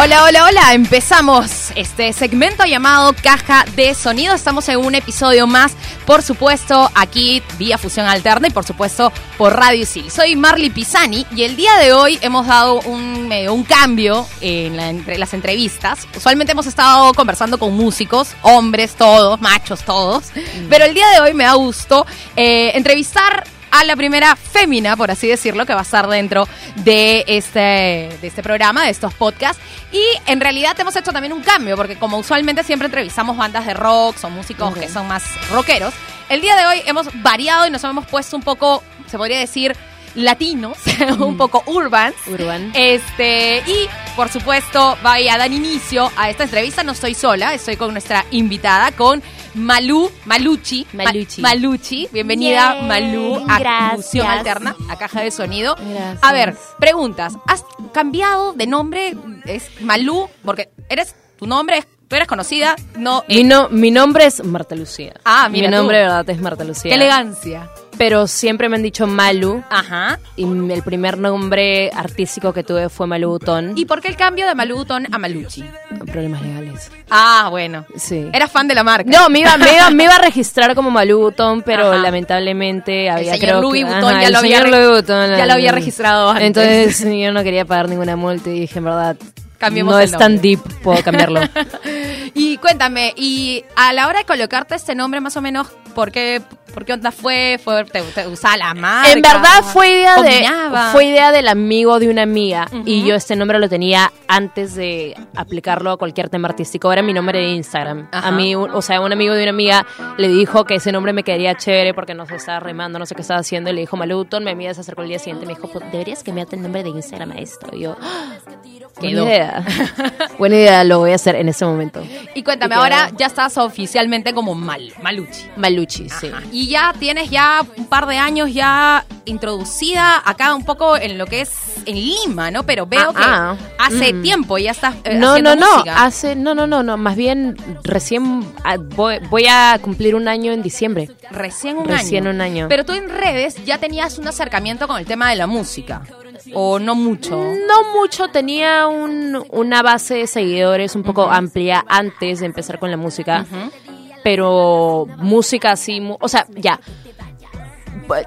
Hola, hola, hola. Empezamos este segmento llamado Caja de Sonido. Estamos en un episodio más, por supuesto, aquí vía Fusión Alterna y por supuesto por Radio Isil. Soy Marley Pisani y el día de hoy hemos dado un, eh, un cambio en la- entre las entrevistas. Usualmente hemos estado conversando con músicos, hombres todos, machos todos, pero el día de hoy me da gusto eh, entrevistar a la primera fémina, por así decirlo, que va a estar dentro de este, de este programa, de estos podcasts. Y en realidad hemos hecho también un cambio, porque como usualmente siempre entrevistamos bandas de rock, son músicos que son más rockeros, el día de hoy hemos variado y nos hemos puesto un poco, se podría decir, latinos, un poco urbans. Urban. Este, y por supuesto, vaya a dar inicio a esta entrevista. No estoy sola, estoy con nuestra invitada, con Malú, Maluchi. Ma- Maluchi. Maluchi. Bienvenida, Yay, Malú, a. Fusión Alterna, a Caja de Sonido. Gracias. A ver, preguntas. ¿Has cambiado de nombre? ¿Es Malú? Porque eres, tu nombre es, tú eres conocida, no. Mi, eh, no- mi nombre es Marta Lucía. Ah, mira Mi tú. nombre de verdad es Marta Lucía. qué elegancia. Pero siempre me han dicho Malu. Ajá. Y el primer nombre artístico que tuve fue Malu Butón. ¿Y por qué el cambio de Malú Butón a Maluchi? Problemas legales. Ah, bueno. Sí. Eras fan de la marca. No, me iba, me, iba, me iba a registrar como Malu Butón, pero Ajá. lamentablemente había señor creo Louis que, Vuitton ya el lo había señor Louis Vuitton, ya lo había registrado antes. Entonces yo no quería pagar ninguna multa y dije, en verdad, Cambiemos no el es tan deep, puedo cambiarlo. Y cuéntame, y a la hora de colocarte este nombre, más o menos, ¿por qué, por qué onda fue? ¿Fue te, te usaba la marca? En verdad fue idea ¿Combinaba? de fue idea del amigo de una amiga Ujú. y yo este nombre lo tenía antes de aplicarlo a cualquier tema artístico. Era mi nombre de Instagram. Ajá. A mí, o sea, un amigo de una amiga le dijo que ese nombre me quedaría chévere porque no se estaba remando, no sé qué estaba haciendo. Y le dijo Maluton, mi amiga se acercó el día siguiente y me dijo, "Pues, deberías cambiarte el nombre de Instagram a esto. Y yo, "Ah, Quedó. buena idea. buena idea, lo voy a hacer en ese momento. Y cuéntame, Y ahora ya estás oficialmente como Mal, Maluchi. Maluchi, sí. Y ya tienes ya un par de años ya introducida acá un poco en lo que es en Lima, ¿no? Pero veo Ah, que ah. hace Mm. tiempo ya estás eh, No, haciendo no, no, música. hace, no, no, no, no, más bien recién ah, voy, voy a cumplir un año en diciembre. Recién un Recién año. un año. Pero tú en redes ya tenías un acercamiento con el tema de la música. ¿O no mucho? No mucho, tenía un- una base de seguidores un poco amplia antes de empezar con la música, Ujú. Pero música así, o sea, ya.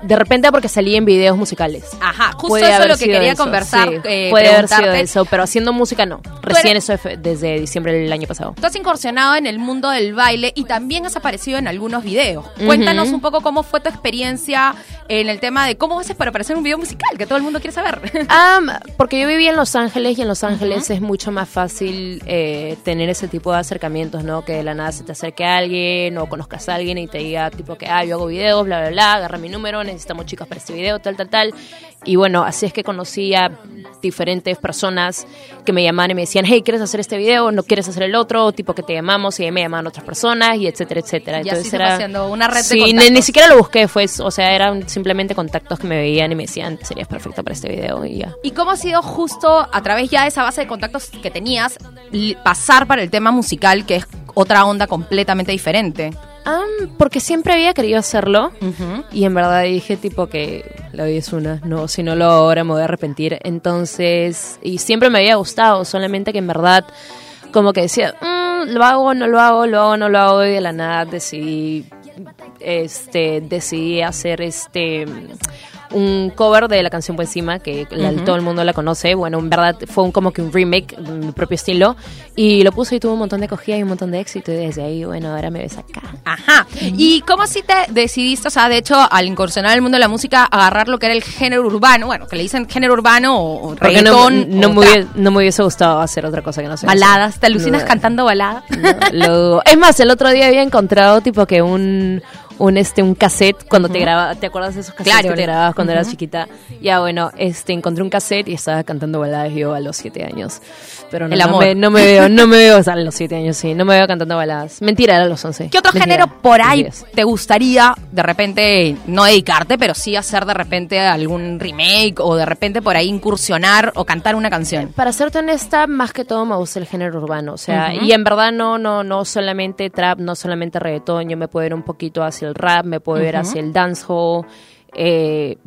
De repente porque salí en videos musicales. Ajá, justo Puede eso es lo que quería eso, conversar. sí. eh, Puede haber sido eso, pero haciendo música no. Recién eres- eso desde diciembre del año pasado. Tú has incursionado en el mundo del baile y también has aparecido en algunos videos. Cuéntanos un poco cómo fue tu experiencia en el tema de cómo haces para aparecer en un video musical, que todo el mundo quiere saber. Porque yo viví en Los Ángeles y en Los Ángeles es mucho más fácil eh, tener ese tipo de acercamientos, ¿no? Que de la nada se te acerque a alguien o conozcas a alguien y te diga, tipo, que, ah, yo hago videos, bla, bla, bla, agarra mi número, necesitamos chicas para este video, tal, tal, tal. Y bueno, así es que conocí a diferentes personas que me llamaban y me decían, hey, ¿quieres hacer este video? ¿No quieres hacer el otro? Tipo que te llamamos y ahí me llamaban otras personas y etcétera, etcétera. Y así se fue haciendo una red de Sí, ni, contactos. ni siquiera lo busqué, fue, o sea, eran simplemente contactos que me veían y me decían, serías perfecta para este video y ya. ¿Y cómo ha sido justo a través ya de esa base de contactos que tenías pasar para el tema musical, que es otra onda completamente diferente? Am, porque siempre había querido hacerlo y en verdad dije tipo que la vida es una, no, si no lo hago ahora me voy a arrepentir. Entonces, y siempre me había gustado, solamente que en verdad como que decía, "Mm, lo hago, no lo hago, lo hago, no lo hago y de la nada decidí este decidí hacer este un cover de la canción por encima que la- todo el mundo la conoce. Bueno en verdad fue un, como que un remake de mi propio estilo. Y lo puse y tuvo un montón de acogida y un montón de éxito. Y desde ahí bueno ahora me ves acá. Ajá. ¿Y cómo así te decidiste, o sea, de hecho, al incursionar en el mundo de la música, agarrar lo que era el género urbano, bueno, que le dicen género urbano o, no, reggaetón, no, o me hubiese, no me hubiese gustado hacer otra cosa que no sea baladas? ¿Te alucinas No. cantando baladas? Lo- es más, el otro día había encontrado tipo que un un este un cassette cuando te grababa, ¿te acuerdas de esos cassettes Claro. que te grababas cuando eras chiquita? Ya bueno, este encontré un cassette y estaba cantando baladas yo a los siete años. Pero no, El no amor. me, no me veo, no me veo, o sea, a los siete años sí, no me veo cantando baladas. Mentira, era a los once. ¿Qué otro Mentira. género por ahí te gustaría de repente no dedicarte, pero sí hacer de repente algún remake o de repente por ahí incursionar o cantar una canción? Para serte honesta, más que todo me gusta el género urbano, o sea, y en verdad no, no, no solamente trap, no solamente reggaetón, yo me puedo ir un poquito hacia el rap, me puedo ir Ujú. hacia el dancehall, eh,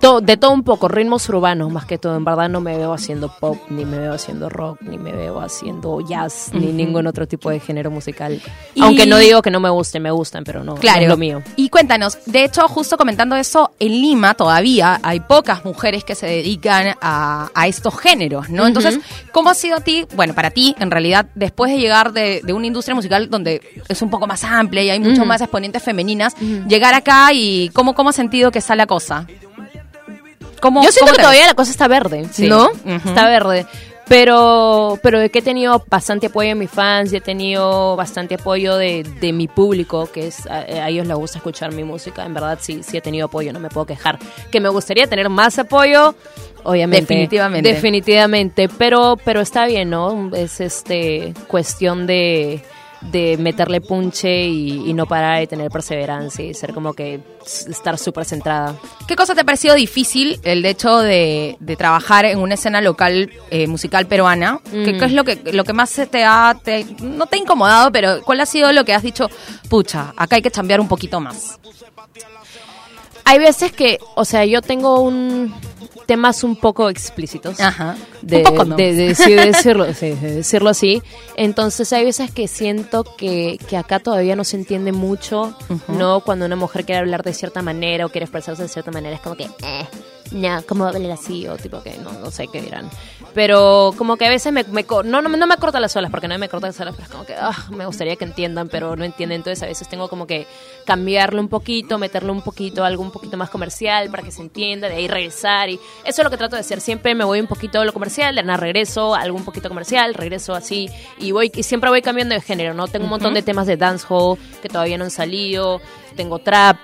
to- de todo un poco, ritmos urbanos más que todo. En verdad no me veo haciendo pop, ni me veo haciendo rock, ni me veo haciendo jazz, ni ningún otro tipo de género musical. Y- Aunque no digo que no me gusten, me gustan, pero no, es lo mío. Y cuéntanos, de hecho, justo comentando eso, en Lima todavía hay pocas mujeres que se dedican a, a estos géneros, ¿no? Entonces, ¿cómo ha sido a ti, bueno, para ti, en realidad, después de llegar de, de una industria musical donde es un poco más amplia y hay mucho más exponentes femeninas, llegar acá y cómo, cómo has sentido que está la cosa? ¿Cómo, Yo siento que todavía la cosa está verde, Sí. ¿no? Está verde. Pero, pero de que he tenido bastante apoyo de mis fans y he tenido bastante apoyo de, de mi público, que es a, a ellos les gusta escuchar mi música. En verdad sí, sí he tenido apoyo, no me puedo quejar. Que me gustaría tener más apoyo, obviamente. Definitivamente. Definitivamente. Pero, pero está bien, ¿no? Es este cuestión de, de meterle punche y, y no parar y tener perseverancia y ser como que estar súper centrada. ¿Qué cosa te ha parecido difícil el hecho de, de trabajar en una escena local eh, musical peruana? ¿Qué, Mm. qué es lo que, lo que más te ha, te- no te ha incomodado, pero cuál ha sido lo que has dicho, pucha, acá hay que cambiar un poquito más? Hay veces que, o sea, yo tengo un temas un poco explícitos. Ajá. De, un poco no. de- de- sí, de decirlo, sí, decirlo así. Entonces hay veces que siento que, que acá todavía no se entiende mucho, ¿no? Cuando una mujer quiere hablar de cierta manera o quiere expresarse de cierta manera, es como que, eh, no, ¿cómo va a hablar así? O tipo que no, no sé qué dirán. Pero como que a veces me, me no, no, no me corta las olas, porque no me corta las olas, pero es como que ah, me gustaría que entiendan, pero no entienden. Entonces a veces tengo como que cambiarlo un poquito, meterle un poquito, algo un poquito más comercial para que se entienda, de ahí regresar. Y eso es lo que trato de hacer. Siempre me voy un poquito a lo comercial, de nada regreso, a algo un poquito comercial, regreso así. Y voy y siempre voy cambiando de género, ¿no? Tengo un montón de temas de dancehall que todavía no han salido, tengo trap,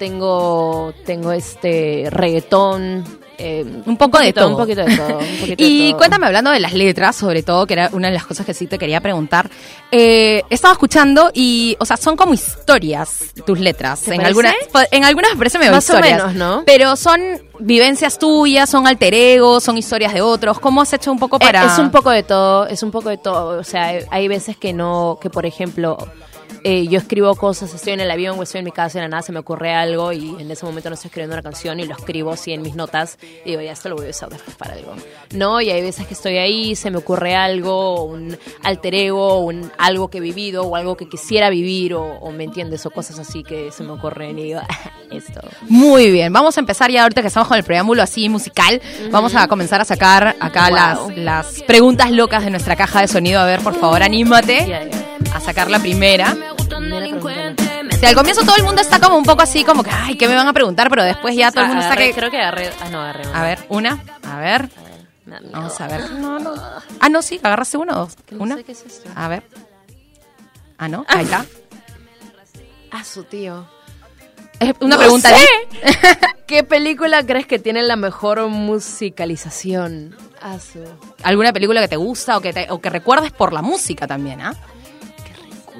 tengo, tengo este reggaetón. eh, Un poco de todo. Un poquito de todo. un poquito de Y todo. cuéntame, hablando de las letras, sobre todo, que era una de las cosas que sí te quería preguntar. Eh, estaba escuchando y, o sea, son como historias tus letras. ¿Te En algunas, en algunas me parece medio Más o historias. menos, ¿no? Pero son vivencias tuyas, son alter egos, son historias de otros. ¿Cómo has hecho un poco Eh, para...? Es un poco de todo, es un poco de todo. O sea, hay- hay veces que no, que por ejemplo, eh, yo escribo cosas, estoy en el avión o estoy en mi casa y de la nada se me ocurre algo y en ese momento no estoy escribiendo una canción y lo escribo así en mis notas y digo, ya esto lo voy a usar después para algo. No, y hay veces que estoy ahí, se me ocurre algo, un alter ego, un, algo que he vivido o algo que quisiera vivir o, o me entiendes, o cosas así que se me ocurren y digo, esto. Muy bien, vamos a empezar ya ahorita que estamos con el preámbulo así musical. Vamos a comenzar a sacar acá Wow. las, las preguntas locas de nuestra caja de sonido. A ver, por favor, anímate Ya, ya. A sacar la primera. Pregúntame. Si al comienzo todo el mundo está como un poco así, como que, ay, ¿qué me van a preguntar? Pero después ya todo el mundo está Agarré- que... Creo que agarré, ah, no, agarré. A ver, una, a ver, vamos a ver. No, no. Ah, no, sí, agarraste uno o dos. Una. A ver. Ah, no, ahí está. Ah, su tío. Es una No pregunta. sé. ¿eh? ¿Qué película crees que tiene la mejor musicalización? Ah, su. ¿Alguna película que te gusta o que, te- o que recuerdes por la música también, ah?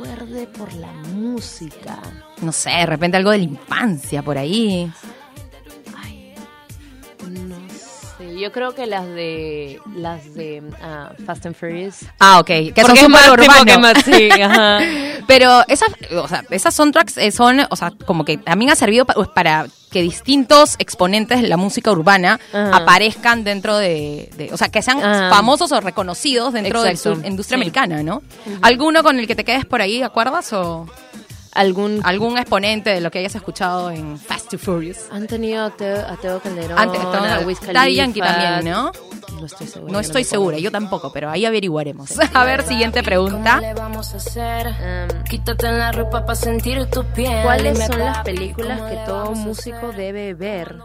Recuerde por la música. No sé, de repente algo de la infancia por ahí. Ay, no. Yo creo que las de las de ah, Fast and Furious. Ah, ok. Que son es más que más- sí, ajá. Pero esas, o sea, esas soundtracks eh, son, o sea, como que también ha servido pa- pues, para que distintos exponentes de la música urbana Ajá. aparezcan dentro de, de- o sea, que sean famosos o reconocidos dentro de la industria Sí. americana, ¿no? ¿Alguno con el que te quedes por ahí, acuerdas? ¿O Algún algún exponente de lo que hayas escuchado en Fast and Furious? han tenido a Teo, a Teo Calderón, Antes, a Wiz Daddy Khalifa. Yankee también, ¿no? No estoy segura. No yo estoy me segura, yo tampoco, pero ahí averiguaremos. A ver, siguiente pregunta. le vamos a hacer? Um, Quítate la ropa para sentir tu piel. ¿Cuáles son las películas ¿cómo que todo músico debe ver?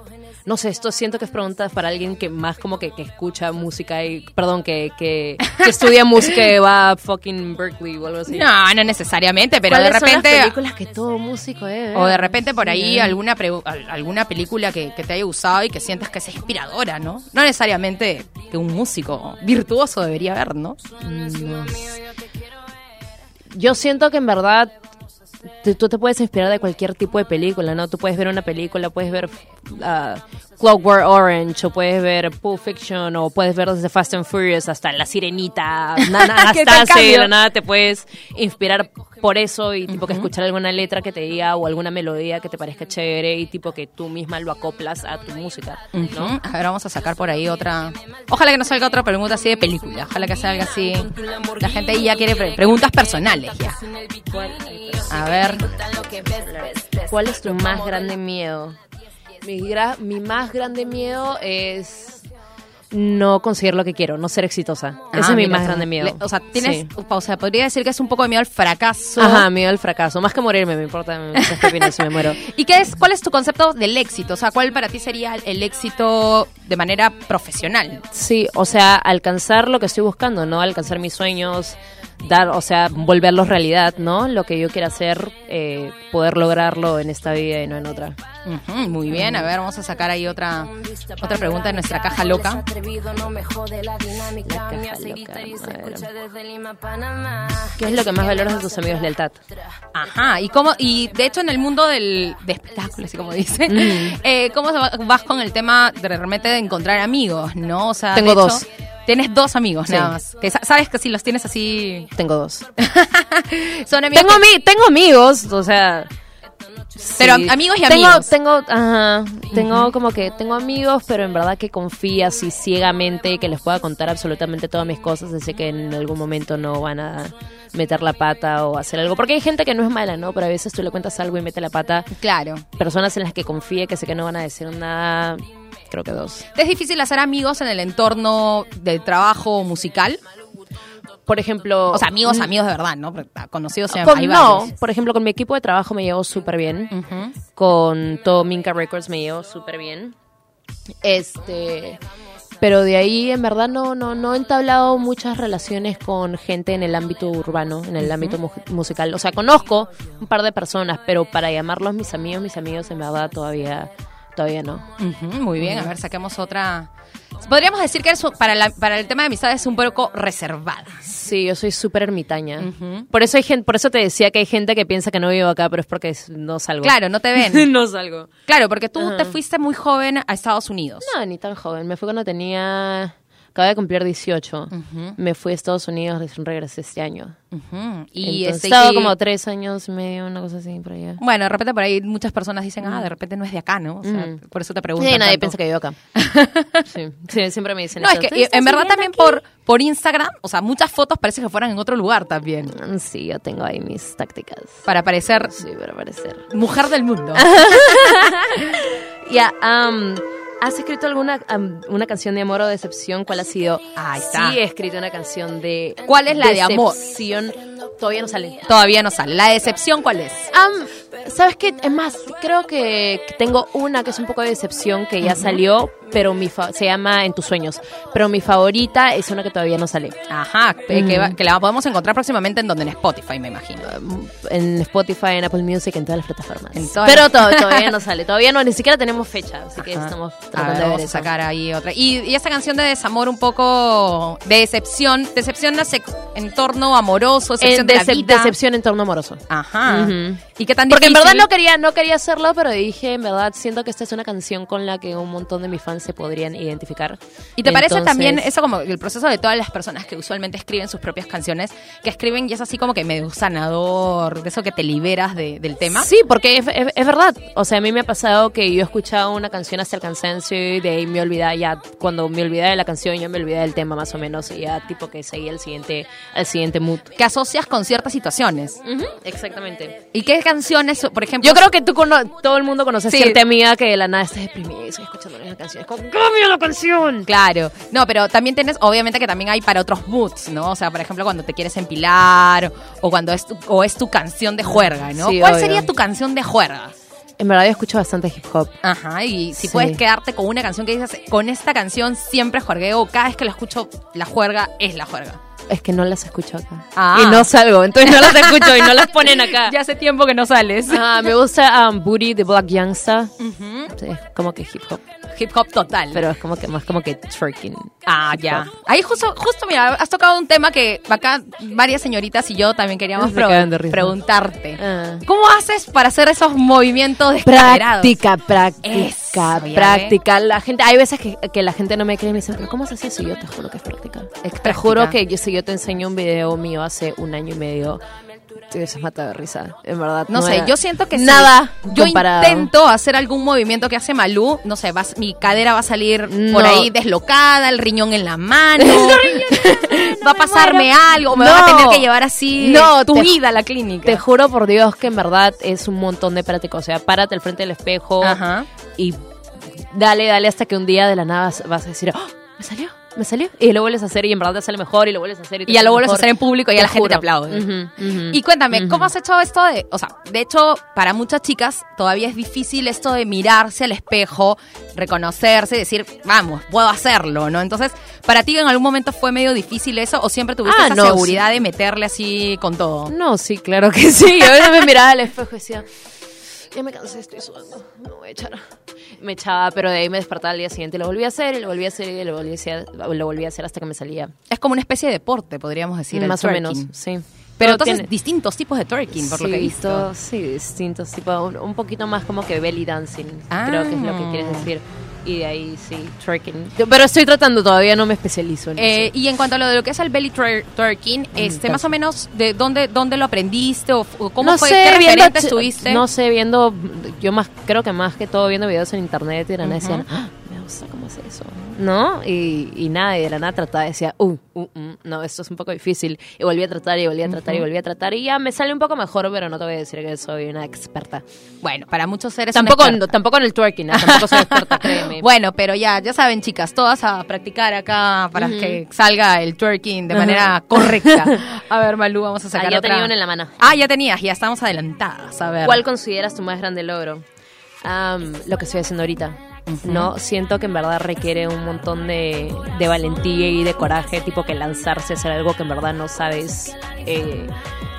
No sé, esto siento que es pregunta para alguien que más como que, que escucha música y, perdón, que, que, que estudia música y va a fucking Berkeley o algo así. No, no necesariamente, pero de ¿Cuáles son las repente películas que todo músico? O de repente por ahí Sí. alguna pre- alguna película que, que te haya gustado y que sientas que es inspiradora, ¿no? No necesariamente que un músico virtuoso debería ver, ¿no? No sé. Yo siento que en verdad tú te puedes inspirar de cualquier tipo de película, ¿no? Tú puedes ver una película, puedes ver ah, Clockwork Orange, o puedes ver Pulp Fiction, o puedes ver desde Fast and Furious hasta La Sirenita, Nana ¿Qué tal Anastasia, y de cambio? la nada te puedes inspirar por eso y tipo que escuchar alguna letra que te diga o alguna melodía que te parezca chévere y tipo que tú misma lo acoplas a tu música, ¿no? Ujú. A ver, vamos a sacar por ahí otra. Ojalá que no salga otra pregunta así de película. Ojalá que salga así. La gente ya quiere pre- preguntas personales ya. A ver. ¿Cuál es tu más grande miedo? Mi, gra- mi más grande miedo es no conseguir lo que quiero, no ser exitosa. Ese Ah, es mi más grande miedo. Le- o sea, tienes. Sí. O sea, podría decir que es un poco de miedo al fracaso. Ajá, miedo al fracaso. Más que morirme, me importa. Me importa si me muero. ¿Y qué es, cuál es tu concepto del éxito? O sea, ¿cuál para ti sería el éxito de manera profesional? Sí, o sea, alcanzar lo que estoy buscando, ¿no? Alcanzar mis sueños, dar, o sea, volverlos realidad, ¿no? Lo que yo quiera hacer, eh, poder lograrlo en esta vida y no en otra. Muy bien, a ver, vamos a sacar ahí otra, otra pregunta de nuestra caja loca. La caja loca. A ver. ¿Qué es lo que más valoras de tus amigos lealtad? Ajá, y cómo, y de hecho en el mundo del de espectáculos, así como dice, eh, ¿cómo vas con el tema de realmente de encontrar amigos, no? O sea, Tengo de hecho, dos. Tienes dos amigos Sí. nada más. Que sa- sabes que si los tienes así, Tengo dos. son amigos. Tengo, que- ami- tengo amigos, o sea... Pero amigos y tengo, amigos. Tengo, ajá, tengo como que tengo amigos, pero en verdad que confío así ciegamente que les pueda contar absolutamente todas mis cosas, así que en algún momento no van a meter la pata o hacer algo. Porque hay gente que no es mala, ¿no? Pero a veces tú le cuentas algo y mete la pata. Claro. Personas en las que confíe que sé que no van a decir nada, creo que dos. ¿Es difícil hacer amigos en el entorno del trabajo musical? Por ejemplo... O sea, amigos, mm, amigos de verdad, ¿no? Ah, Conocidos hay con- no, por ejemplo, con mi equipo de trabajo me llevo súper bien. Con todo Minka Records me llevo súper bien. Este, pero de ahí en verdad no no no he entablado muchas relaciones con gente en el ámbito urbano, en el ámbito mu- musical. O sea, conozco un par de personas, pero para llamarlos mis amigos, mis amigos en verdad todavía todavía no. Muy bien, a ver, saquemos otra. Podríamos decir que eres para, la- para el tema de amistades es un poco reservada. Sí, yo soy súper ermitaña. Por eso hay gente, por eso te decía que hay gente que piensa que no vivo acá, pero es porque no salgo. Claro, no te ven. no salgo. claro, porque tú Ajá. te fuiste muy joven a Estados Unidos. No, ni tan joven. Me fui cuando tenía. Acababa de cumplir 18. Me fui a Estados Unidos, recién regresé este año. Ujú, Y Y he este, estado y- como tres años y medio, una cosa así por allá. Bueno, de repente por ahí muchas personas dicen, ah, de repente no es de acá, ¿no? O sea, Mm. por eso te pregunto. Sí, nadie piensa que vivo acá. sí, sí, siempre me dicen No, eso. es que ¿Tú y- estás en verdad también aquí? por, por Instagram, o sea, muchas fotos parece que fueran en otro lugar también. Mm, Sí, yo tengo ahí mis tácticas. Para parecer Sí, para parecer. mujer del mundo. Ya, ¿has escrito alguna am, una canción de amor o decepción? ¿Cuál ha sido? Ahí está. Sí, he escrito una canción de. ¿Cuál es la de amor? Decepción. Todavía no sale. Todavía no sale. La decepción, ¿cuál es? Am, ¿Sabes qué? Es más, creo que tengo una que es un poco de decepción que ya salió, pero mi fa- se llama En tus sueños. Pero mi favorita es una que todavía no sale. Ajá, eh, que, Mm. que la podemos encontrar próximamente en donde en Spotify, me imagino. En Spotify, en Apple Music, en todas las plataformas. En todas pero to- todavía no sale. Todavía no, ni siquiera tenemos fecha. Así que Ajá. estamos tratando ver, de ver eso. sacar ahí otra. Y, y esta canción de desamor un poco de decepción, decepción a sex- entorno amoroso, decepción En de la decep- vida. decepción en torno amoroso. Ajá. Ujú. ¿Y qué tan Porque en verdad no quería, no quería hacerlo, pero dije, en verdad, siento que esta es una canción con la que un montón de mis fans se podrían identificar. ¿Y te parece Entonces- también eso como el proceso de todas las personas que usualmente escriben sus propias canciones, que escriben y es así como que medio sanador, de eso que te liberas de- del tema? Sí, porque es, es- es verdad. O sea, a mí me ha pasado que yo he escuchado una canción hasta el cansancio y de ahí me olvidaba ya, cuando me olvidaba de la canción, yo me olvidaba del tema más o menos y ya tipo que seguía el siguiente, al siguiente mood. Que asocias con ciertas situaciones. Exactamente. ¿Y qué canciones, por ejemplo? Yo creo que tú cono- todo el mundo conoce Sí. a cierta amiga que de la nada está deprimida y sigue escuchando la misma canción. Es como, ¡cambia la canción! Claro, no, pero también tienes, obviamente que también hay para otros moods, ¿no? O sea, por ejemplo, cuando te quieres empilar o cuando es tu, o es tu canción de juerga, ¿no? Sí, ¿Cuál obvio. sería tu canción de juerga? En verdad yo escucho bastante hip hop. Ajá, y si Sí. puedes quedarte con una canción que dices, con esta canción siempre juergueo, cada vez que la escucho, la juerga es la juerga. Es que no las escucho acá. Ah. Y no salgo, entonces no las escucho y no las ponen acá. Ya hace tiempo que no sales. Ah, me gusta um, Booty de Black Youngsta. Sí, es como que hip hop. Hip hop total. Pero es como que más como que twerking. Ah, ya. hop. Ahí justo, justo, mira, has tocado un tema que acá varias señoritas y yo también queríamos preguntarte. Ah. ¿Cómo haces para hacer esos movimientos descaderados? Práctica, práctica. Práctica, práctica. La gente, hay veces que, que la gente no me cree y me dice, pero ¿cómo se hace eso? Yo te juro que es práctica. Te práctica. juro que yo, si yo te enseño un video mío hace un año y medio, te hubieses matado de risa. En verdad. No sé, yo siento que sí. nada. Yo comparado. intento hacer algún movimiento que hace Malú, no sé, vas, mi cadera va a salir por ahí deslocada, el riñón en la mano, va a pasarme algo, me van a tener que llevar así No, tu vida a la clínica. Te juro por Dios que en verdad es un montón de práctica. O sea, párate al frente del espejo Ajá. y dale, dale hasta que un día de la nada vas- vas a decir, "Oh, me salió, me salió. Y lo vuelves a hacer y en verdad te sale mejor y lo vuelves a hacer. Y, te Y ya lo vuelves a hacer en público y ya la gente te aplaude. Y cuéntame. ¿cómo has hecho esto de, o sea, de hecho, para muchas chicas todavía es difícil esto de mirarse al espejo, reconocerse y decir, vamos, puedo hacerlo, ¿no? Entonces, ¿para ti en algún momento fue medio difícil eso o siempre tuviste Ah, esa no, seguridad de meterle así con todo? No, sí, claro que sí. Yo me miraba al espejo y decía, ya me cansé, estoy sudando, me voy a echar. Me echaba, pero de ahí me despertaba al día siguiente y lo volví a hacer, y lo volví a hacer, y lo volví a hacer, lo volví a hacer hasta que me salía. Es como una especie de deporte, podríamos decir. el Más o twerking. menos, sí. Pero entonces, tiene- distintos tipos de twerking, por lo que he visto. todo- sí, distintos, tipo, un, un poquito más como que belly dancing, Ah. creo que es lo que quieres decir. Y de ahí sí, twerking. Pero estoy tratando, todavía no me especializo en Eh, eso. y en cuanto a lo de lo que es el belly twer- twerking, este, más o menos, ¿de dónde, dónde lo aprendiste o, o cómo no fue? sé, ¿Qué viendo, referentes tuviste? No sé, viendo, yo más, creo que más que todo viendo videos en internet y la nada decían, "Ah, cómo hace eso, ¿no? Y, y nada, y de la nada trataba, decía, uh, uh, uh, no, esto es un poco difícil. Y volví a tratar, y volví a tratar, y volví a tratar, y ya me sale un poco mejor, pero no te voy a decir que soy una experta. Bueno, para muchos seres Tampoco, tampoco en el twerking, ¿eh? tampoco soy experta, créeme. Bueno, pero ya, ya saben, chicas, todas a practicar acá para que salga el twerking de Ajá. manera correcta. A ver, Malú, vamos a sacar Ah, ya otra. tenía una en la mano. Ah, ya tenías, ya estamos adelantadas. A ver. ¿Cuál consideras tu más grande logro? Am, lo que estoy haciendo ahorita. No, siento que en verdad requiere un montón de, de valentía y de coraje, tipo que lanzarse a hacer algo que en verdad no sabes eh,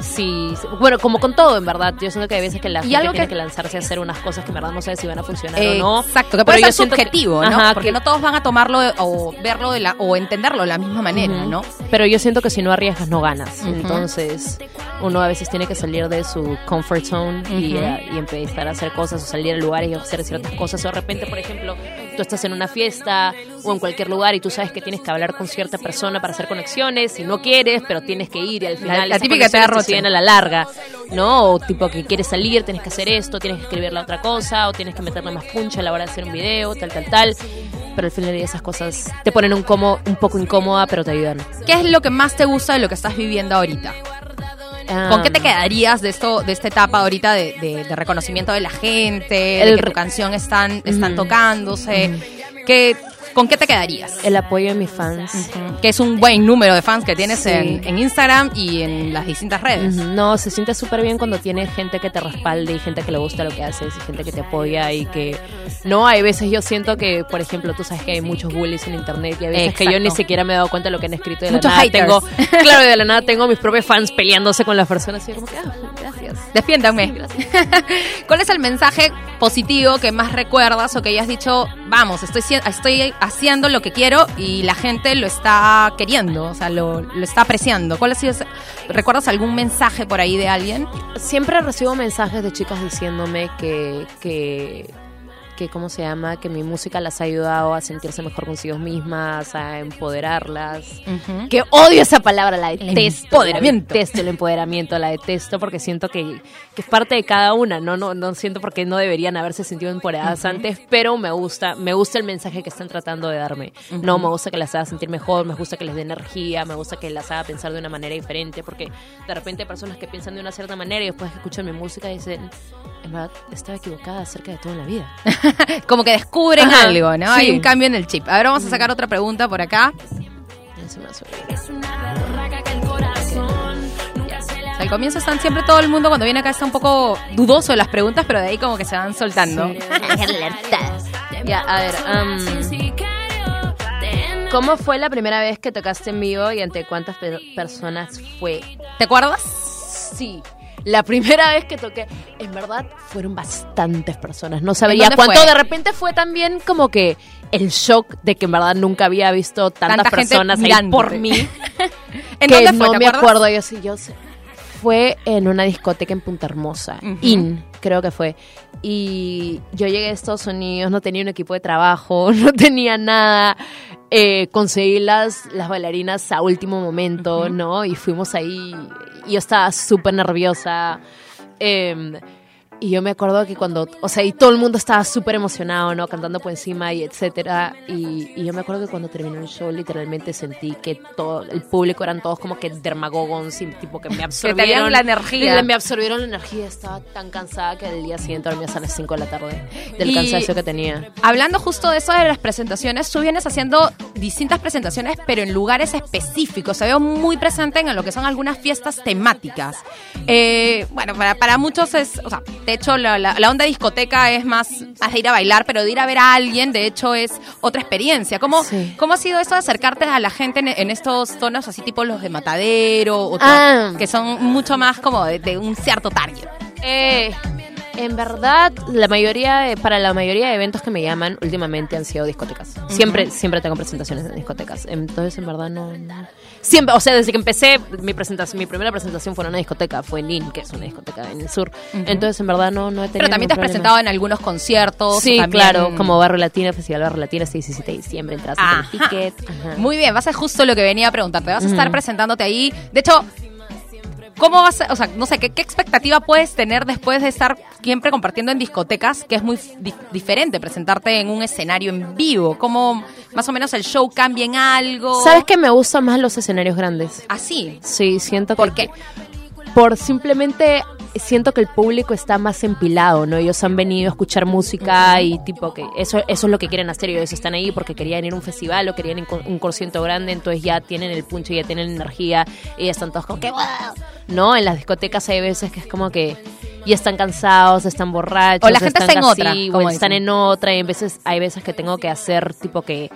si... Bueno, como con todo, en verdad. Yo siento que hay veces que la Y gente algo tiene que- que... lanzarse a hacer unas cosas que en verdad no sabes si van a funcionar Eh, o no. Exacto, que Pero puede ser siento que- subjetivo, ¿no? Ajá, Porque que- no todos van a tomarlo o verlo de la, o entenderlo de la misma manera. ¿no? Pero yo siento que si no arriesgas no ganas. Entonces, uno a veces tiene que salir de su comfort zone y, Ujú. eh, y empezar a hacer cosas o salir a lugares y hacer ciertas cosas. O de repente, por ejemplo, tú estás en una fiesta o en cualquier lugar y tú sabes que tienes que hablar con cierta persona para hacer conexiones y no quieres, pero tienes que ir y al final la esas típica te a la larga, ¿no? O tipo que quieres salir, tienes que hacer esto, tienes que escribir la otra cosa o tienes que meterle más puncha a la hora de hacer un video, tal, tal, tal. Pero al final esas cosas te ponen un, como, un poco incómoda, pero te ayudan. ¿Qué es lo que más te gusta de lo que estás viviendo ahorita? ¿Con qué te Ah, quedarías de esto, de esta etapa ahorita de, de- de reconocimiento de la gente, de El que tu canción están, están tocándose? ¿Qué, ¿Con qué te quedarías? El apoyo de mis fans. Ujú. Que es un buen número de fans que tienes Sí. en, en Instagram y en las distintas redes. Ujú, No, se siente súper bien cuando tienes gente que te respalde y gente que le gusta lo que haces y gente que te apoya y que... No, hay veces yo siento que, por ejemplo, tú sabes que hay muchos bullies en internet y hay veces que yo Exacto. ni siquiera me he dado cuenta de lo que han escrito de Muchos la nada haters. tengo... Claro, de la nada tengo mis propios fans peleándose con las personas y yo como que, ah, gracias. Despiéndanme. ¿Cuál es el mensaje positivo que más recuerdas o que hayas dicho, vamos, estoy, estoy haciendo lo que quiero y la gente lo está queriendo, o sea, lo, lo está apreciando? ¿Cuál ha sido ese- ¿Recuerdas algún mensaje por ahí de alguien? Siempre recibo mensajes de chicas diciéndome que, que, que, ¿cómo se llama? Que mi música las ha ayudado a sentirse mejor consigo mismas, a empoderarlas. Que odio esa palabra, la detesto. empoderamiento. La detesto el empoderamiento, la detesto porque siento que, que es parte de cada una, ¿no? No, no siento por qué no deberían haberse sentido empoderadas antes, pero me gusta, me gusta el mensaje que están tratando de darme. No, me gusta que las haga sentir mejor, me gusta que les dé energía, me gusta que las haga pensar de una manera diferente, porque de repente hay personas que piensan de una cierta manera y después que escuchan mi música dicen, en verdad, estaba equivocada acerca de todo en la vida. Como que descubren Ajá, algo, ¿no? sí. Hay un cambio en el chip. A ver, vamos a sacar otra pregunta por acá. Eso me hace- Al comienzo están siempre todo el mundo cuando viene acá está un poco dudoso de las preguntas, pero de ahí como que se van soltando. Ya, a ver, am, ¿cómo fue la primera vez que tocaste en vivo y ante cuántas per- personas fue? ¿Te acuerdas? Sí. La primera vez que toqué, en verdad, fueron bastantes personas. No sabía cuánto. fue? De repente fue también como que el shock de que en verdad nunca había visto tantas Tanta personas ahí por mí. ¿En que dónde fue? no ¿Te me acuerdas? acuerdo. Yo sí, yo sé. fue en una discoteca en Punta Hermosa. IN, creo que fue. Y yo llegué a Estados Unidos, no tenía un equipo de trabajo, no tenía nada. Eh, conseguí las, las bailarinas a último momento, ¿no? Y fuimos ahí. Y yo estaba súper nerviosa. Em, y yo me acuerdo que cuando, o sea, y todo el mundo estaba súper emocionado, ¿no? Cantando por encima y etcétera. Y, y yo me acuerdo que cuando terminó el show, literalmente sentí que todo el público eran todos como que dermagogons y tipo que me absorbieron. la energía. Me absorbieron la energía. Estaba tan cansada que el día siguiente dormía hasta las 5 de la tarde del Y- cansancio que tenía. Hablando justo de eso de las presentaciones, tú vienes haciendo distintas presentaciones, pero en lugares específicos. Se veo muy presente en lo que son algunas fiestas temáticas. Eh, bueno, para, para muchos es, o sea, de hecho, la, la- la onda discoteca es más, más de ir a bailar, pero de ir a ver a alguien, de hecho, es otra experiencia. ¿Cómo, Sí. ¿cómo ha sido eso de acercarte a la gente en, en estos tonos así tipo los de Matadero, o Ah. que son mucho más como de, de un cierto target? Eh, en verdad, la mayoría de- para la mayoría de eventos que me llaman últimamente han sido discotecas. Siempre, siempre tengo presentaciones en discotecas. Entonces, en verdad, no, no- Siempre, o sea, desde que empecé, mi presentación, mi primera presentación fue en una discoteca, fue en IN, que es una discoteca en el sur. Entonces, en verdad, no, no he tenido. Pero también te has problema. presentado en algunos conciertos. Sí, también- claro, como Barrio Latina, Festival Barrio Latina, este 17 de diciembre, entras Ajá. el ticket. Ajá. Muy bien, va a ser justo lo que venía a preguntarte. Vas a estar presentándote ahí. De hecho, ¿cómo vas a, o sea, no sé, ¿qué, qué expectativa puedes tener después de estar siempre compartiendo en discotecas, que es muy di- diferente presentarte en un escenario en vivo? ¿Cómo más o menos el show cambia en algo? ¿Sabes que me gustan más los escenarios grandes? Así. Sí, siento que... ¿Por qué? Por simplemente siento que el público está más empilado, ¿no? Ellos han venido a escuchar música y tipo que eso, eso es lo que quieren hacer. Ellos están ahí porque querían ir a un festival o querían ir un concierto grande, entonces ya tienen el puncho, ya tienen energía y ya están todos como que ¡wow! ¿No? En las discotecas hay veces que es como que ya están cansados, están borrachos. O la gente están está en otra, como o están dicen. en otra y a veces, hay veces que tengo que hacer tipo que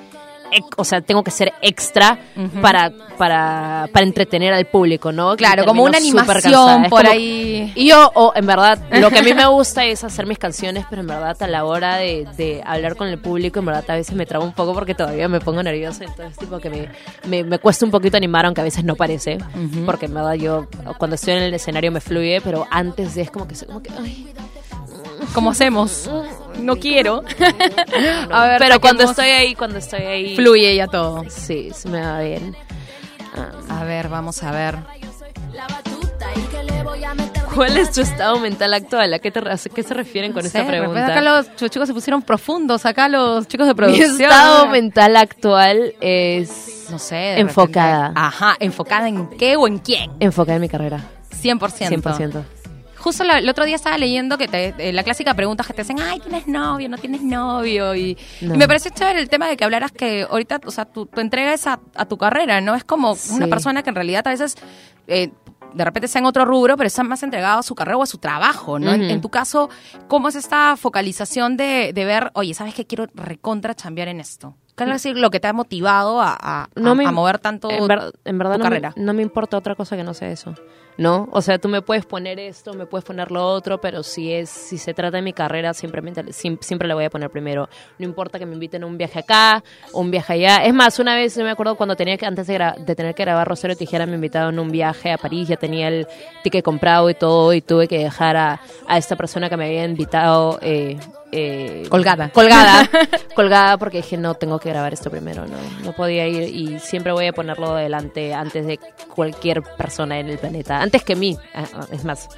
o sea, tengo que ser extra para, para, para entretener al público, ¿no? Claro, como una animación por como- ahí. Y yo, o en verdad, lo que a mí me gusta es hacer mis canciones, pero en verdad a la hora de, de hablar con el público, en verdad a veces me trabo un poco porque todavía me pongo nerviosa, entonces tipo que me, me, me cuesta un poquito animar, aunque a veces no parece, porque en verdad yo cuando estoy en el escenario me fluye, pero antes de es como que soy como que... Ay, ¿Cómo hacemos? No quiero. A ver, pero cuando estoy ahí, cuando estoy ahí... Fluye ya todo. Sí, se me va bien. A ver, vamos a ver. ¿Cuál es tu estado mental actual? ¿A qué, te, a qué se refieren con No esta sé, repente pregunta? Acá los ch- chicos se pusieron profundos, acá los chicos de Mi producción. estado mental actual es No sé. de Enfocada. repente- Ajá, enfocada en qué o en quién. enfocada en mi carrera. 100%. 100%. Justo la- el otro día estaba leyendo que te- eh, la clásica pregunta que te hacen, ay, ¿tienes novio? ¿No tienes novio? Y, No. y me pareció chévere el tema de que hablaras que ahorita, o sea, tu, tu entrega es a, a tu carrera, ¿no? Es como una persona que en realidad a veces, eh, de repente está en otro rubro, pero está más entregado a su carrera o a su trabajo, ¿no? En- tu caso, ¿cómo es esta focalización de, de ver, oye, ¿sabes que quiero recontra chambear en esto? ¿Qué es decir, lo que te ha motivado a, a- No a- me- a mover tanto En, ver- en verdad tu no carrera? Me, no me importa otra cosa que no sea eso. ¿No? O sea, tú me puedes poner esto, me puedes poner lo otro, pero si es si se trata de mi carrera, simplemente, sim- siempre le voy a poner primero. No importa que me inviten a un viaje acá, un viaje allá. Es más, una vez yo me acuerdo cuando tenía que, antes de, de tener que grabar Rosario Tijera, me invitaron a un viaje a París, ya tenía el ticket comprado y todo, y tuve que dejar a, a esta persona que me había invitado. eh, eh, Colgada. colgada colgada porque dije no tengo que grabar esto primero no no podía ir y siempre voy a ponerlo adelante antes de cualquier persona en el planeta antes que mí Ah, ah, es más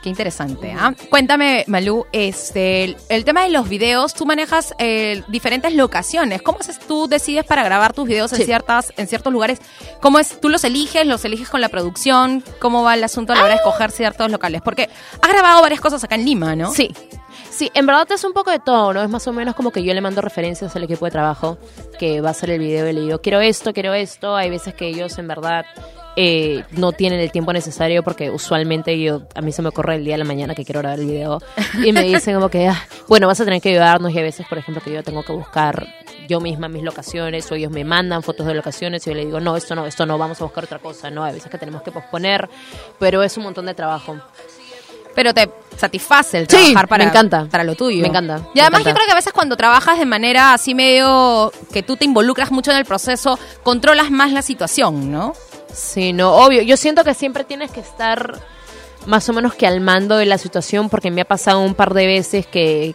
Qué interesante. ¿ah? Cuéntame, Malú, este, el, el tema de los videos, tú manejas eh, diferentes locaciones. ¿Cómo haces tú decides para grabar tus videos en Sí. ciertas, en ciertos lugares? ¿Cómo es? ¿Tú los eliges? ¿Los eliges con la producción? ¿Cómo va el asunto a la hora de escoger ciertos locales? Porque has grabado varias cosas acá en Lima, ¿no? sí sí en verdad es un poco de todo no es más o menos como que yo le mando referencias al equipo de trabajo que va a hacer el video y le digo quiero esto quiero esto hay veces que ellos en verdad eh, no tienen el tiempo necesario porque usualmente yo a mí se me ocurre el día de la mañana que quiero grabar el video y me dicen como que "Ah, bueno vas a tener que ayudarnos y a veces por ejemplo que yo tengo que buscar yo misma mis locaciones o ellos me mandan fotos de locaciones y yo le digo no esto no esto no vamos a buscar otra cosa no hay veces que tenemos que posponer pero es un montón de trabajo Pero te satisface el Sí, trabajar para, me encanta. para lo tuyo. Me encanta, Y además yo creo que a veces cuando trabajas de manera así medio que tú te involucras mucho en el proceso, controlas más la situación, ¿no? Sí, no, obvio. Yo siento que siempre tienes que estar más o menos que al mando de la situación, porque me ha pasado un par de veces que,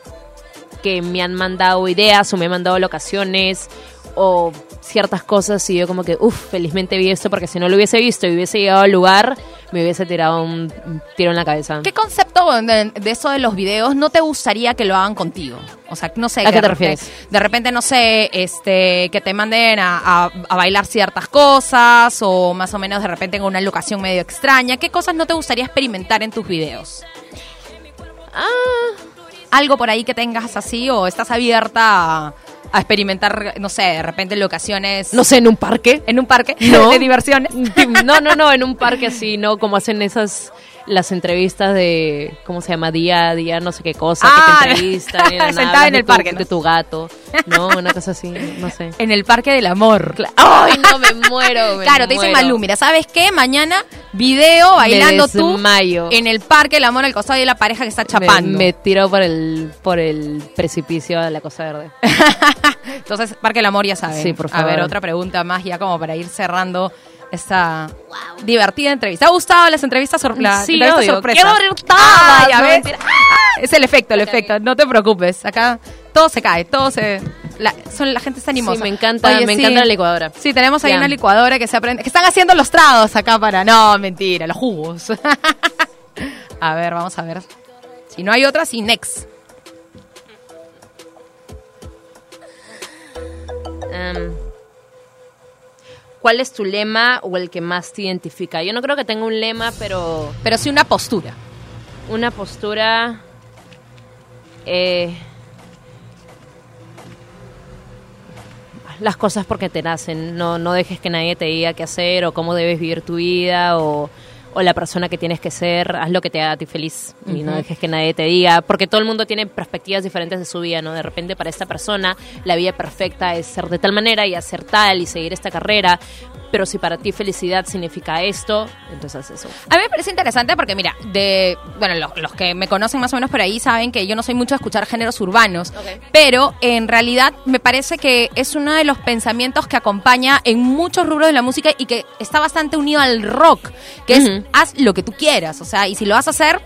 que me han mandado ideas o me han mandado locaciones o ciertas cosas y yo como que, uff, felizmente vi esto porque si no lo hubiese visto y hubiese llegado al lugar, me hubiese tirado un tiro en la cabeza. ¿Qué concepto de, de eso de los videos no te gustaría que lo hagan contigo? O sea, no sé. ¿A qué te repente- refieres? De repente, no sé, este, que te manden a, a- a bailar ciertas cosas o más o menos de repente en una locación medio extraña. ¿Qué cosas no te gustaría experimentar en tus videos? Ah, ¿Algo por ahí que tengas así o estás abierta a, a experimentar, no sé, de repente en locaciones... no sé, en un parque. En un parque No. de diversiones. No, no, no, en un parque así, ¿no? Como hacen esas, las entrevistas de, ¿cómo se llama? Día a día, no sé qué cosa, Ah, que te entrevistan. la nada sentada en de el tu- parque, ¿no? De tu gato, ¿no? Una cosa así, no sé. En el Parque del Amor. ¡Ay, no, me muero! me Claro, te dicen muero. Malú, mira, ¿sabes qué? Mañana video bailando tú en el parque el amor al costado de la pareja que está chapando. Me, me tiro por el, por el precipicio de la Cosa Verde. Entonces, Parque del Amor ya saben. Sí, por A ver, favor. otra pregunta más ya como para ir cerrando esta divertida entrevista. ¿Te ha gustado las entrevistas, sor Sí, obvio. Ah, ya No, ves. mentira. Ah, Es el efecto, el efecto. No te preocupes. Acá todo se cae, todo se... La, son, la gente está animosa. Sí, me encanta, Oye, me sí. encanta la licuadora. Sí, tenemos ahí una licuadora que se aprende. Que están haciendo los tragos acá para. No, mentira, los jugos. a ver, vamos a ver. Si no hay otra, sí, next. Em, ¿Cuál es tu lema o el que más te identifica? Yo no creo que tenga un lema, pero Pero sí una postura. una postura. eh, las cosas porque te nacen. No, no dejes que nadie te diga qué hacer o cómo debes vivir tu vida o, o la persona que tienes que ser. Haz lo que te haga a ti feliz y no dejes que nadie te diga. Porque todo el mundo tiene perspectivas diferentes de su vida, ¿no? De repente para esta persona la vida perfecta es ser de tal manera y hacer tal y seguir esta carrera. Pero si para ti felicidad significa esto, entonces eso. A mí me parece interesante porque, mira, de bueno, los, los que me conocen más o menos por ahí saben que yo no soy mucho de escuchar géneros urbanos, pero en realidad me parece que es uno de los pensamientos que acompaña en muchos rubros de la música y que está bastante unido al rock, que es haz lo que tú quieras, o sea, y si lo vas a hacer,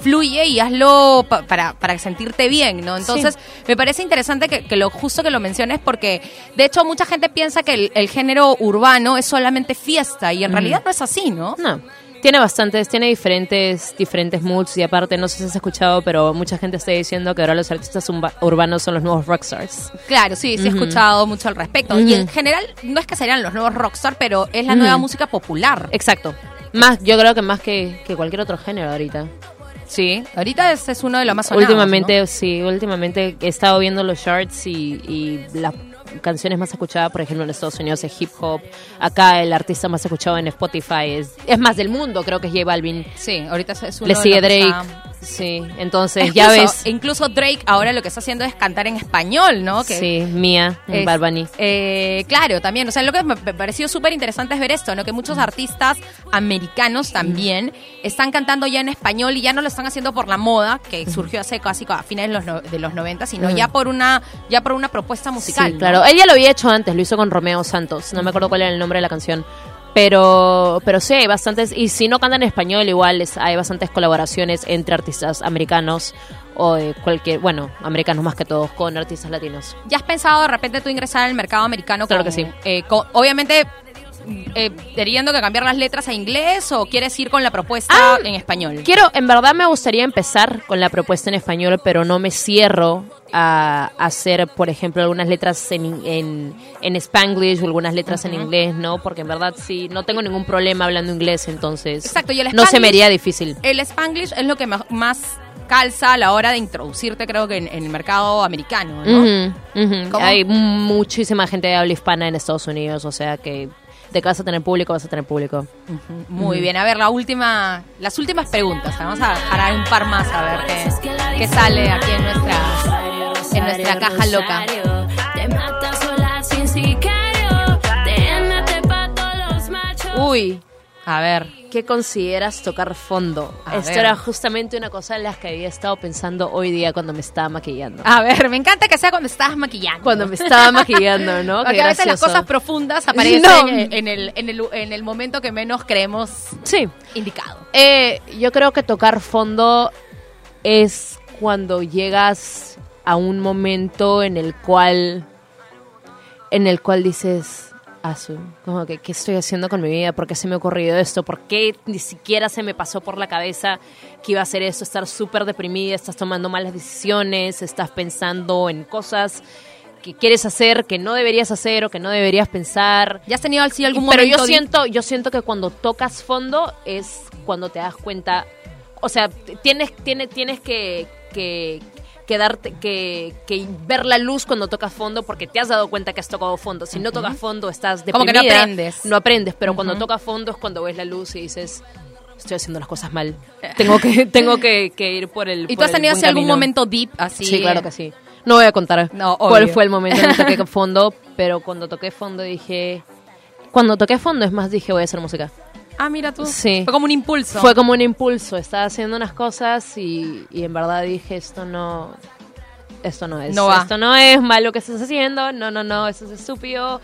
fluye y hazlo pa- para, para sentirte bien, ¿no? Entonces, me parece interesante que, que lo justo que lo menciones porque, de hecho, mucha gente piensa que el, el género urbano es solamente fiesta y en realidad no es así, ¿no? No. Tiene bastantes, tiene diferentes, diferentes moods y aparte, no sé si has escuchado, pero mucha gente está diciendo que ahora los artistas urbanos son los nuevos rockstars. Claro, sí, sí he escuchado mucho al respecto. Y en general, no es que serían los nuevos rockstar, pero es la nueva música popular. Exacto. Más, yo creo que más que, que cualquier otro género ahorita. Sí, ahorita ese es uno de los más sonados. últimamente, ¿no? sí, últimamente he estado viendo los charts y, y las canciones más escuchadas, por ejemplo, en Estados Unidos es hip hop. Acá el artista más escuchado en Spotify es, es más del mundo, creo que es J Balvin. Sí, ahorita es uno Le de sigue los que Drake. Sí, entonces ya ves. Incluso Drake ahora lo que está haciendo es cantar en español, ¿no? Que Sí, Mía, Bad Bunny. eh, claro, también. O sea, lo que me pareció súper interesante es ver esto, ¿no? Que muchos artistas americanos también están cantando ya en español y ya no lo están haciendo por la moda, que surgió hace casi a fines de los, no- de los 90, sino ya por una ya por una propuesta musical. Sí, claro. Él ya lo había hecho antes, lo hizo con Romeo Santos. No me acuerdo cuál era el nombre de la canción. Pero, pero sí, hay bastantes. Y si no cantan en español, igual es- hay bastantes colaboraciones entre artistas americanos o de cualquier. Bueno, americanos más que todos, con artistas latinos. ¿Ya has pensado de repente tú ingresar al mercado americano? Claro con- que sí. eh, con- obviamente, eh, teniendo que cambiar las letras a inglés o quieres ir con la propuesta Ah, en español? Quiero, en verdad me gustaría empezar con la propuesta en español, pero no me cierro a hacer, por ejemplo, algunas letras en, en, en Spanglish o algunas letras en inglés, ¿no? Porque en verdad sí, no tengo ningún problema hablando inglés, entonces Exacto, y el no se me haría difícil. El Spanglish es lo que más calza a la hora de introducirte, creo que en, en el mercado americano, ¿no? Hay muchísima gente de habla hispana en Estados Unidos, o sea que de que vas a tener público, vas a tener público. Muy bien, a ver, la última, las últimas preguntas. Vamos a hará un par más a ver qué, qué sale aquí en nuestra, en nuestra caja loca. Te matas sola sin sicario. Te mete pa' todos los machos. Uy, A ver. ¿Qué consideras tocar fondo? A Esto ver. era justamente una cosa en las que había estado pensando hoy día cuando me estaba maquillando. A ver, me encanta que sea cuando estás maquillando. Cuando me estaba maquillando, ¿no? Qué Porque a veces las cosas profundas aparecen No. en el, en, el, en el momento que menos creemos Sí. indicado. Eh, yo creo que tocar fondo es cuando llegas a un momento en el cual en el cual dices Asu, como que qué estoy haciendo con mi vida, por qué se me ha ocurrido esto, por qué ni siquiera se me pasó por la cabeza que iba a hacer esto, estar súper deprimida, estás tomando malas decisiones, estás pensando en cosas que quieres hacer, que no deberías hacer o que no deberías pensar. ¿Ya has tenido así algún Pero momento? yo di- siento, yo siento que cuando tocas fondo es cuando te das cuenta, o sea, tienes, tienes, tienes que, que, que darte, que, que ver la luz cuando tocas fondo porque te has dado cuenta que has tocado fondo. Si no tocas fondo estás Como deprimida. que no aprendes. No aprendes, pero cuando tocas fondo es cuando ves la luz y dices, estoy haciendo las cosas mal. Tengo que, tengo que, que ir por el ¿Y tú has tenido así algún camino". momento deep así? Sí, claro que sí. No voy a contar No, cuál fue el momento en que toqué fondo, pero cuando toqué fondo dije... Cuando toqué fondo, es más, dije, voy a hacer música. Ah, mira tú. Sí. Fue como un impulso. Fue como un impulso, estaba haciendo unas cosas y, y en verdad dije, esto no... Esto no es. No va. Esto no es malo que estás haciendo. No, no, no, eso es estúpido.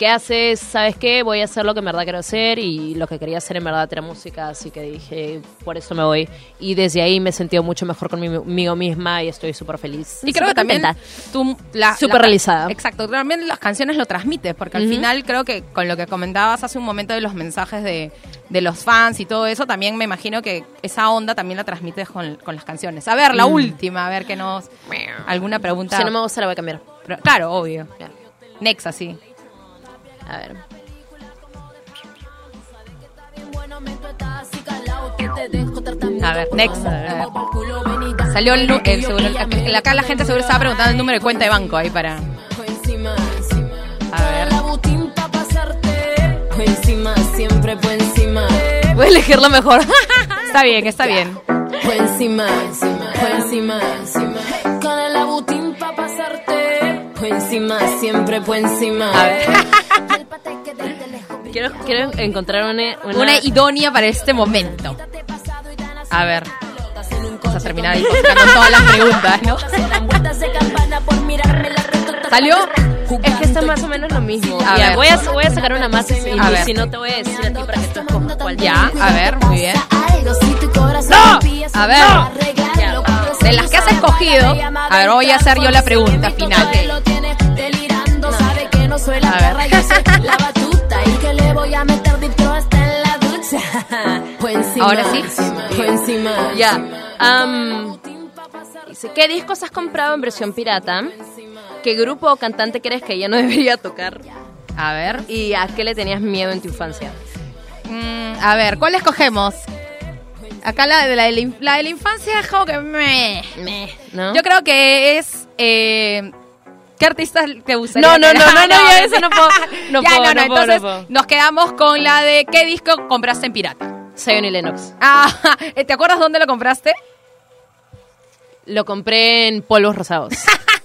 ¿Qué haces? ¿Sabes qué? Voy a hacer lo que en verdad quiero hacer y lo que quería hacer en verdad era música, así que dije, por eso me voy. Y desde ahí me he sentido mucho mejor conmigo misma y estoy súper feliz. Y creo que también tú la, Súper la- realizada. Exacto, también las canciones lo transmites, porque al Ujú. final creo que con lo que comentabas hace un momento de los mensajes de, de los fans y todo eso, también me imagino que esa onda también la transmites con, con las canciones. A ver, la última, a ver que nos... ¿Alguna pregunta? Si no me gusta la voy a cambiar. Pero- claro, obvio. Ya. Nexa, sí. A ver. A ver, next. Salió el, acá la gente seguro estaba preguntando el número de cuenta de banco ahí para... A ver. Voy a elegir lo mejor. Está bien, está bien. A ver. quiero, quiero encontrar una, una- Una idónea para este momento. A ver. Vamos a terminar ahí con todas las preguntas, ¿no? ¿Salió? Es que está más o menos lo mismo. A Ya, ver. voy, a, voy a sacar una más y, y A ver. si no te voy a decir a ti para que tú escojas cuál. Ya, a ver, muy bien. ¡No! A ver. De las que has escogido, a ver, voy a hacer yo la pregunta final. No A ver. voy a meter dentro hasta en la ducha. Fue encima, Ahora sí. Fue encima. Ya. am, dice, ¿qué discos has comprado en versión pirata? ¿Qué grupo o cantante crees que ya no debería tocar? A ver. ¿Y a qué le tenías miedo en tu infancia? Mm, a ver, ¿cuál escogemos? Acá la de la, de la, in- la de la infancia es como que me. ¿No? Yo creo que es. Eh, ¿Qué artistas te gustaría? No, no, no, no, no, ya eso no puedo. No ya, puedo, no, no, no puedo, no entonces puedo. nos quedamos con la de ¿qué disco compraste en pirata? Zion y Lennox. Ah, ¿te acuerdas dónde lo compraste? Lo compré en polvos rosados.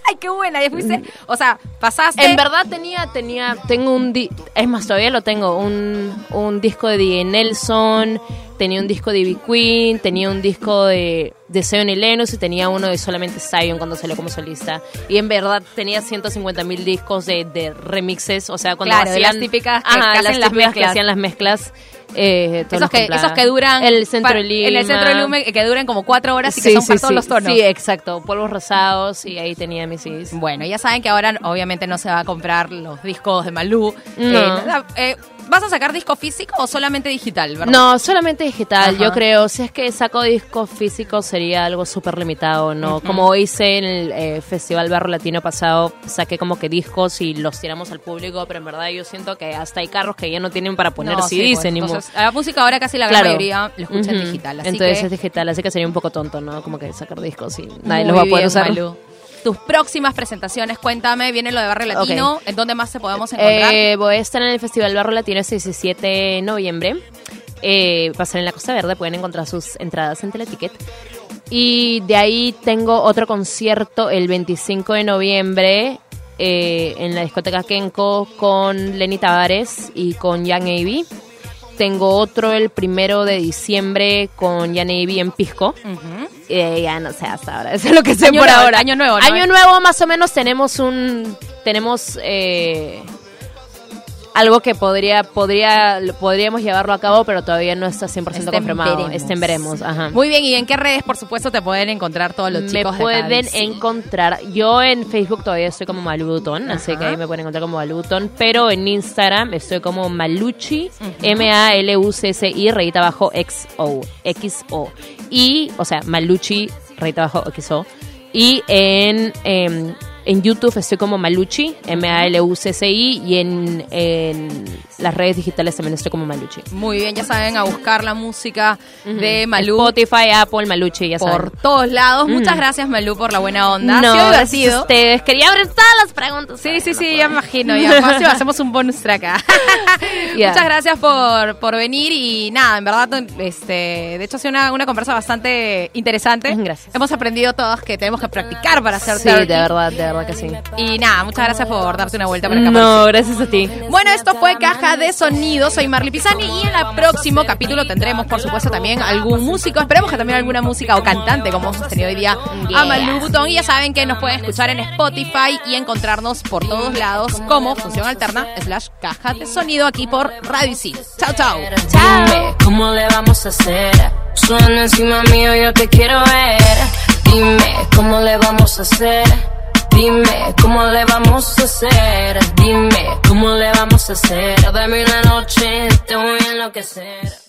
Ay, qué buena, ya fuiste. O sea, pasaste. En verdad tenía, tenía, tengo un, di- es más, todavía lo tengo, un, un disco de DJ Nelson, tenía un disco de Ivy Queen, tenía un disco de, de Zion y Lennox y tenía uno de solamente Zion cuando salió como solista. Y en verdad tenía 150 mil discos de, de remixes, o sea, cuando Claro, hacían... las típicas que- Ajá, que las las típicas que mezclas. hacían las mezclas. eh, esos que, esos que duran. El centro para- de Lima. En el centro de Lima, que duran como cuatro horas y que son sí, para todos los tonos. Sí, exacto. Polvos rosados y ahí tenía mis CDs. Bueno, ya saben que ahora obviamente no se va a comprar los discos de Malú. No. Eh, eh, ¿Vas a sacar disco físico o solamente digital, verdad? No, solamente digital, Ajá. yo creo. Si es que saco discos físicos sería algo súper limitado, ¿no? Como hice en el eh, Festival Barro Latino pasado, saqué como que discos y los tiramos al público, pero en verdad yo siento que hasta hay carros que ya no tienen para poner No, sí, CDs pues, entonces, a la música ahora casi la gran Claro. mayoría lo escucha en digital. Así Entonces que, es digital, así que sería un poco tonto, ¿no? Como que sacar discos y nadie muy los va a poder bien, usar. Tus próximas presentaciones, cuéntame, viene lo de Barrio Latino, ¿en dónde más se podemos encontrar? Eh, voy a estar en el Festival Barro Latino este 17 de noviembre. Eh, va a ser en la Costa Verde, pueden encontrar sus entradas en Teleticket. Y de ahí tengo otro concierto el 25 de noviembre eh, en la discoteca Kenko con Lenny Tavares y con Young Avey. Tengo otro el primero de diciembre con Yanevi en Pisco. Eh, ya no sé hasta ahora, eso es lo que sé Año por nuevo, ahora. año nuevo, ¿no? Año nuevo más o menos tenemos un, tenemos eh, algo que podría, podría, podríamos llevarlo a cabo, pero todavía no está 100% Está en confirmado. veremos. En veremos, ajá. Muy bien, ¿y en qué redes, por supuesto, te pueden encontrar todos los me chicos de pueden encontrar, yo en Facebook todavía estoy como Malubutón, así que ahí me pueden encontrar como Malubutón, pero en Instagram estoy como Maluchi, M-A-L-U-C-C-I, rayita abajo X-O, X-O. Y, o sea, Maluchi, rayita abajo X-O. Y en, em, en YouTube estoy como Maluchi, M-A-L-U-C-C-I, y en, en las redes digitales también estoy como Maluchi. Muy bien, ya saben, a buscar la música de Malú Spotify, Apple, Maluchi, ya saben. por todos lados. Muchas Mm. gracias, Malú, por la buena onda. No, ha sido gracias a divertido. ustedes. Quería abrir todas las preguntas. Sí, sí, sí, ya me imagino. Ya fácil, hacemos un bonus track acá. Muchas gracias por, por venir y nada, en verdad, este, de hecho ha sido una, una conversa bastante interesante. Gracias. Hemos aprendido todos que tenemos que practicar para hacer Sí, de verdad, de verdad que sí. Y nada, muchas gracias por darte una vuelta por acá. por No, gracias a ti. Bueno, esto fue Caja de Sonido. Soy Marley Pisani y en el próximo capítulo tendremos, por supuesto, también algún músico. Esperemos que también alguna música o cantante, como hemos tenido hoy día Yeah. a Malú Butón. Y ya saben que nos pueden escuchar en Spotify y encontrarnos por todos lados como Función Alterna slash Caja de Sonido aquí por Radio Isil. Chao, chao. Dime cómo le vamos a hacer. Suena encima mío, yo te quiero ver. Dime cómo le vamos a hacer. Dime cómo le vamos a hacer. Dime cómo le vamos a hacer. Dame una noche, te voy a enloquecer.